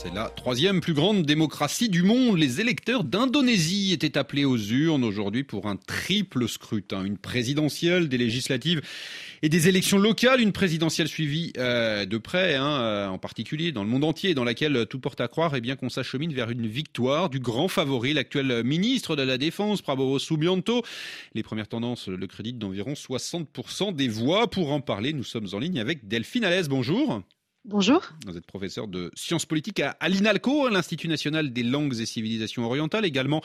C'est la troisième plus grande démocratie du monde. Les électeurs d'Indonésie étaient appelés aux urnes aujourd'hui pour un triple scrutin. Une présidentielle, des législatives et des élections locales. Une présidentielle suivie euh, de près, hein, euh, en particulier dans le monde entier, dans laquelle tout porte à croire eh bien qu'on s'achemine vers une victoire du grand favori, l'actuel ministre de la Défense, Prabowo Subianto. Les premières tendances le créditent d'environ 60% des voix. Pour en parler, nous sommes en ligne avec Delphine Alès. Bonjour. Bonjour. Vous êtes professeur de sciences politiques à, l'INALCO, l'Institut national des langues et civilisations orientales, également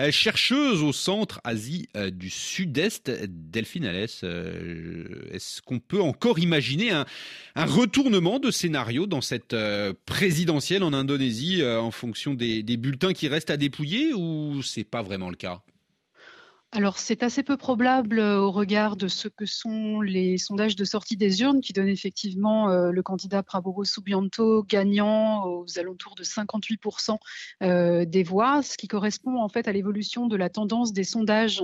euh, chercheuse au Centre Asie euh, du Sud-Est. Delphine Alès, euh, est-ce qu'on peut encore imaginer un, retournement de scénario dans cette présidentielle en Indonésie en fonction des, des bulletins qui restent à dépouiller ou c'est pas vraiment le cas? Alors, c'est assez peu probable euh, au regard de ce que sont les sondages de sortie des urnes qui donnent effectivement euh, le candidat Prabowo Subianto gagnant aux alentours de 58% euh, des voix, ce qui correspond en fait à l'évolution de la tendance des sondages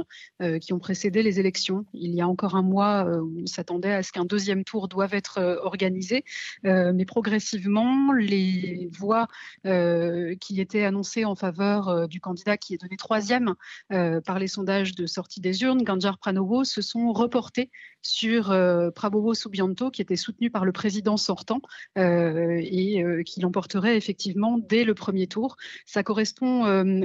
qui ont précédé les élections. Il y a encore un mois, on s'attendait à ce qu'un deuxième tour doive être organisé, mais progressivement, les voix qui étaient annoncées en faveur du candidat qui est donné troisième par les sondages de sortie des urnes, Ganjar Pranowo, se sont reportés sur euh, Prabowo Subianto, qui était soutenu par le président sortant euh, et euh, qui l'emporterait effectivement dès le premier tour. Ça correspond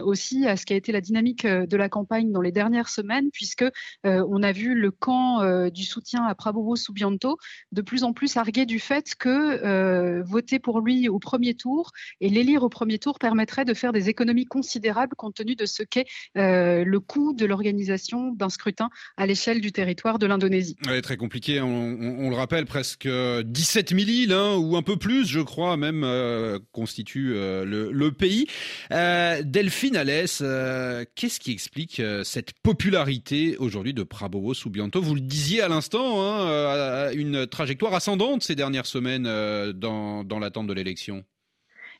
aussi à ce qui a été la dynamique de la campagne dans les dernières semaines, puisque on a vu le camp du soutien à Prabowo Subianto de plus en plus arguer du fait que voter pour lui au premier tour et l'élire au premier tour permettrait de faire des économies considérables compte tenu de ce qu'est le coût de l'organisation d'un scrutin à l'échelle du territoire de l'Indonésie. Ouais, très compliqué, on, le rappelle, presque 17 000 îles, hein, ou un peu plus, je crois, même, euh, constituent euh, le, pays. Euh, Delphine Alès, qu'est-ce qui explique cette popularité aujourd'hui de Prabowo Subianto? Vous le disiez à l'instant, hein, une trajectoire ascendante ces dernières semaines dans, dans l'attente de l'élection.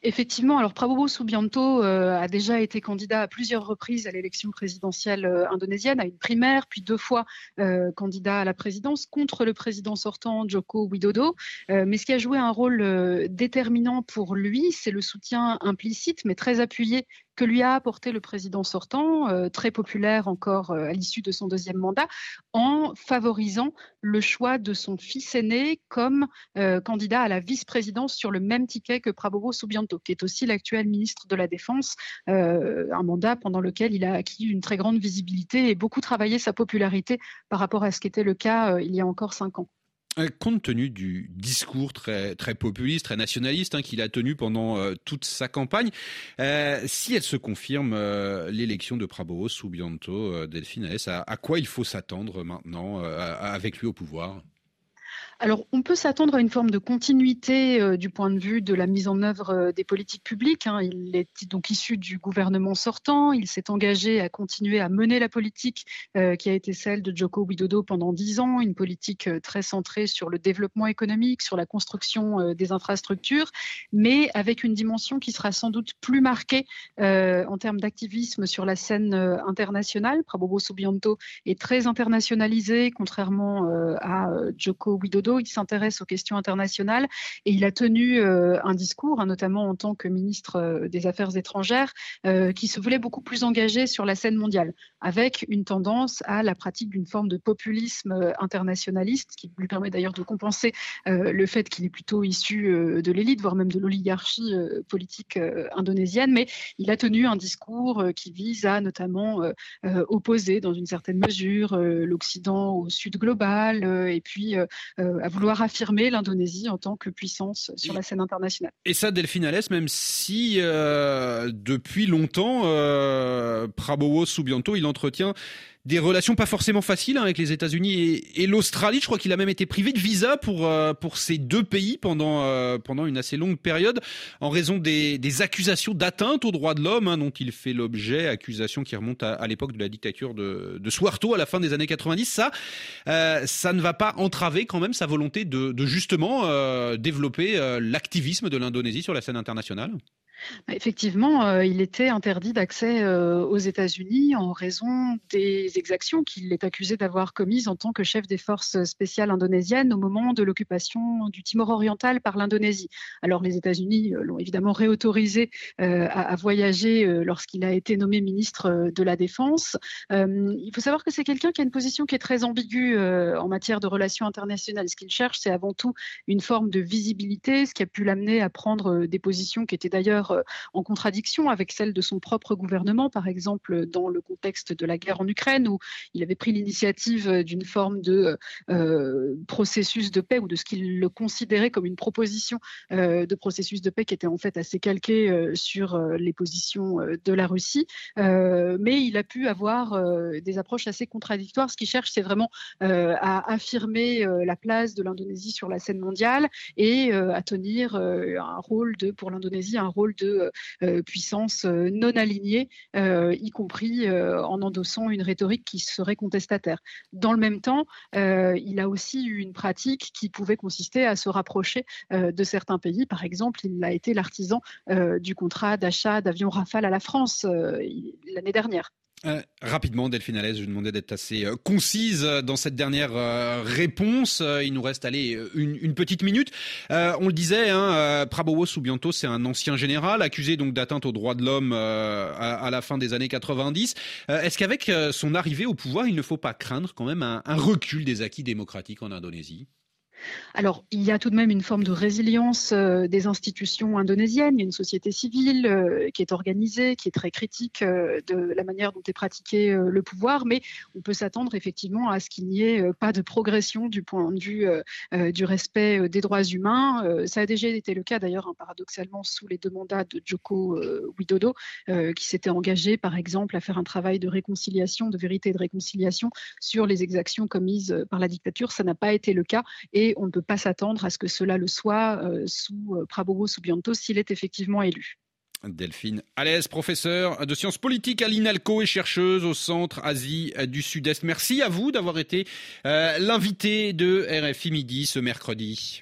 Effectivement, alors Prabowo Subianto euh, a déjà été candidat à plusieurs reprises à l'élection présidentielle euh, indonésienne, à une primaire, puis deux fois euh, candidat à la présidence contre le président sortant Joko Widodo. mais ce qui a joué un rôle déterminant pour lui, c'est le soutien implicite, mais très appuyé que lui a apporté le président sortant, euh, très populaire encore euh, à l'issue de son deuxième mandat, en favorisant le choix de son fils aîné comme euh, candidat à la vice-présidence sur le même ticket que Prabowo Subianto, qui est aussi l'actuel ministre de la Défense, un mandat pendant lequel il a acquis une très grande visibilité et beaucoup travaillé sa popularité par rapport à ce qui était le cas il y a encore cinq ans. Euh, compte tenu du discours très, populiste, très nationaliste hein, qu'il a tenu pendant euh, toute sa campagne, euh, si elle se confirme, l'élection de Prabowo Subianto, Delphine à, à, quoi il faut s'attendre maintenant avec lui au pouvoir? Alors, on peut s'attendre à une forme de continuité euh, du point de vue de la mise en œuvre euh, des politiques publiques. Hein. Il est donc issu du gouvernement sortant. Il s'est engagé à continuer à mener la politique euh, qui a été celle de Joko Widodo pendant dix ans, une politique très centrée sur le développement économique, sur la construction des infrastructures, mais avec une dimension qui sera sans doute plus marquée en termes d'activisme sur la scène internationale. Prabowo Subianto est très internationalisé, contrairement à Joko Widodo il s'intéresse aux questions internationales et il a tenu euh, un discours, hein, notamment en tant que ministre euh, des Affaires étrangères, euh, qui se voulait beaucoup plus engagé sur la scène mondiale, avec une tendance à la pratique d'une forme de populisme internationaliste, qui lui permet d'ailleurs de compenser le fait qu'il est plutôt issu de l'élite, voire même de l'oligarchie politique indonésienne. Mais il a tenu un discours qui vise à notamment opposer, dans une certaine mesure, l'Occident au Sud global, et puis à vouloir affirmer l'Indonésie en tant que puissance sur la scène internationale. Et ça, Delphine Alès, même si euh, depuis longtemps, euh, Prabowo Subianto, il entretient des relations pas forcément faciles hein, avec les États-Unis et, l'Australie. Je crois qu'il a même été privé de visa pour euh, pour ces deux pays pendant euh, pendant une assez longue période en raison des, des accusations d'atteinte aux droits de l'homme hein, dont il fait l'objet, accusations qui remontent à, l'époque de la dictature de, de à la fin des années 90. Ça, euh, ça ne va pas entraver quand même sa volonté de justement développer l'activisme de l'Indonésie sur la scène internationale. Effectivement, euh, il était interdit d'accès euh, aux États-Unis en raison des exactions qu'il est accusé d'avoir commises en tant que chef des forces spéciales indonésiennes au moment de l'occupation du Timor oriental par l'Indonésie. Alors les États-Unis euh, l'ont évidemment réautorisé à, voyager lorsqu'il a été nommé ministre de la Défense. il faut savoir que c'est quelqu'un qui a une position qui est très ambiguë en matière de relations internationales. Ce qu'il cherche, c'est avant tout une forme de visibilité, ce qui a pu l'amener à prendre des positions qui étaient d'ailleurs euh, en contradiction avec celle de son propre gouvernement, par exemple dans le contexte de la guerre en Ukraine, où il avait pris l'initiative d'une forme de euh, processus de paix ou de ce qu'il le considérait comme une proposition euh, de processus de paix qui était en fait assez calqué sur les positions de la Russie. mais il a pu avoir des approches assez contradictoires. Ce qu'il cherche, c'est vraiment à affirmer la place de l'Indonésie sur la scène mondiale et à tenir un rôle de, pour l'Indonésie, un rôle de euh, puissance euh, non alignée, euh, y compris en endossant une rhétorique qui serait contestataire. Dans le même temps, il a aussi eu une pratique qui pouvait consister à se rapprocher de certains pays. Par exemple, il a été l'artisan du contrat d'achat d'avions Rafale à la France l'année dernière. Euh, rapidement, Delphine Alès, je demandais d'être assez euh, concise dans cette dernière euh, réponse. il nous reste une, petite minute. on le disait, hein, Prabowo Subianto, c'est un ancien général accusé donc d'atteinte aux droits de l'homme à, la fin des années 90. Est-ce qu'avec son arrivée au pouvoir, il ne faut pas craindre quand même un recul des acquis démocratiques en Indonésie? Alors, il y a tout de même une forme de résilience euh, des institutions indonésiennes. Il y a une société civile euh, qui est organisée, qui est très critique euh, de la manière dont est pratiqué le pouvoir, mais on peut s'attendre effectivement à ce qu'il n'y ait pas de progression du point de vue du respect des droits humains. ça a déjà été le cas d'ailleurs, hein, paradoxalement, sous les deux mandats de Joko Widodo, qui s'était engagé, par exemple, à faire un travail de réconciliation, de vérité et de réconciliation sur les exactions commises par la dictature. Ça n'a pas été le cas on ne peut pas s'attendre à ce que cela le soit euh, sous euh, Prabowo Subianto s'il est effectivement élu. Delphine Alès, professeure de sciences politiques à l'INALCO et chercheuse au Centre Asie du Sud-Est. Merci à vous d'avoir été euh, l'invité de RFI Midi ce mercredi.